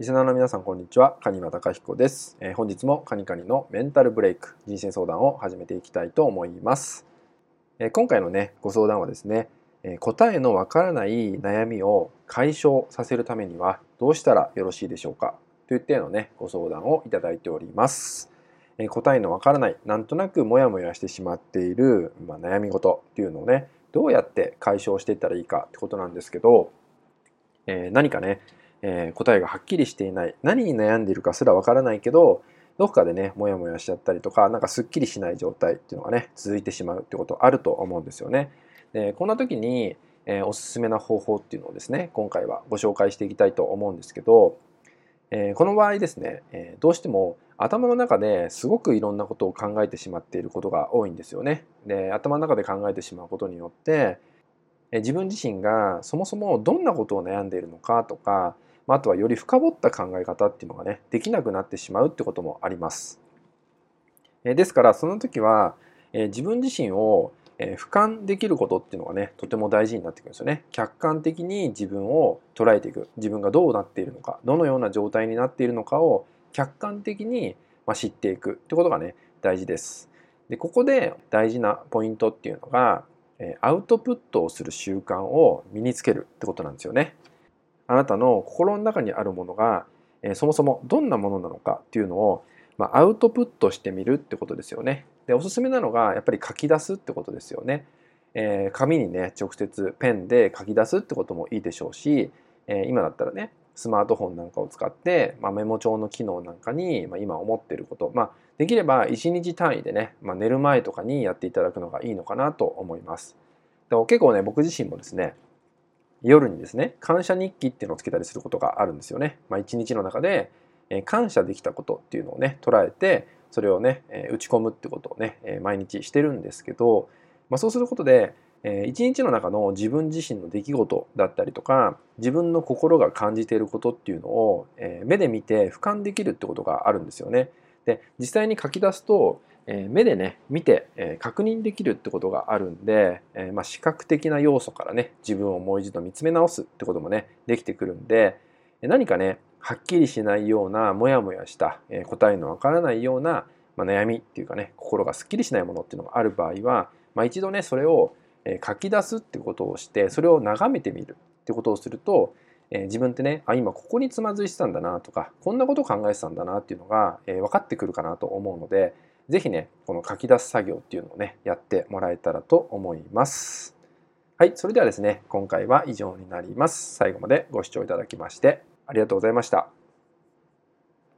リスナーの皆さんこんにちは、カニワタカヒコです、えー、本日もカニカニのメンタルブレイク人生相談を始めていきたいと思います。えー、今回のねご相談はですね、えー、答えのわからない悩みを解消させるためにはどうしたらよろしいでしょうか？といったようなねご相談をいただいております。え答えのわからないなんとなくモヤモヤしてしまっている、まあ、悩み事っていうのをねどうやって解消していったらいいかってことなんですけど、え何かねえー、答えがはっきりしていない何に悩んでいるかすらわからないけどどこかでねモヤモヤしちゃったりとかなんかすっきりしない状態っていうのがね続いてしまうってことあると思うんですよね。でこんな時に、えー、おすすめな方法っていうのをですね今回はご紹介していきたいと思うんですけど、えー、この場合ですね、えどうしても頭の中ですごくいろんなことを考えてしまっていることが多いんですよね。で頭の中で考えてしまうことによって自分自身がそもそもどんなことを悩んでいるのかとかまあとはより深掘った考え方っていうのがねできなくなってしまうってこともあります。えですからその時はえ自分自身をえ俯瞰できることっていうのがねとても大事になってくるんですよね。客観的に自分を捉えていく自分がどうなっているのかどのような状態になっているのかを客観的にま知っていくってことがね大事です。でここで大事なポイントっていうのがアウトプットをする習慣を身につけるってことなんですよね。あなたの心の中にあるものが、えー、そもそもどんなものなのかっていうのを、まあ、アウトプットしてみるってことですよね。でおすすめなのがやっぱり書き出すってことですよね。えー、紙にね直接ペンで書き出すってこともいいでしょうし、えー、今だったらねスマートフォンなんかを使って、まあ、メモ帳の機能なんかに、まあ、今思っていること、まあ、できれば1日単位でね、まあ、寝る前とかにやっていただくのがいいのかなと思います。でも結構ね僕自身もですね夜にですね感謝日記っていうのをつけたりすることがあるんですよね。まあ、一日の中で感謝できたことっていうのをね捉えてそれをね打ち込むってことをね毎日してるんですけど、まあ、そうすることで一日の中の自分自身の出来事だったりとか自分の心が感じていることっていうのを目で見て俯瞰できるってことがあるんですよね。で実際に書き出すとえ目でね見て、え確認できるってことがあるんで、えまあ、視覚的な要素からね自分をもう一度見つめ直すってこともねできてくるんで何かねはっきりしないようなモヤモヤした、え答えのわからないような、まあ、悩みっていうかね心がすっきりしないものっていうのがある場合は、まあ、一度ねそれを書き出すってことをしてそれを眺めてみるってことをすると自分ってねあ今ここにつまずいてたんだなとかこんなこと考えてたんだなっていうのが、え分かってくるかなと思うので是非ねこの書き出す作業っていうのをねやってもらえたらと思います。はいそれではですね今回は以上になります。最後までご視聴いただきましてありがとうございました。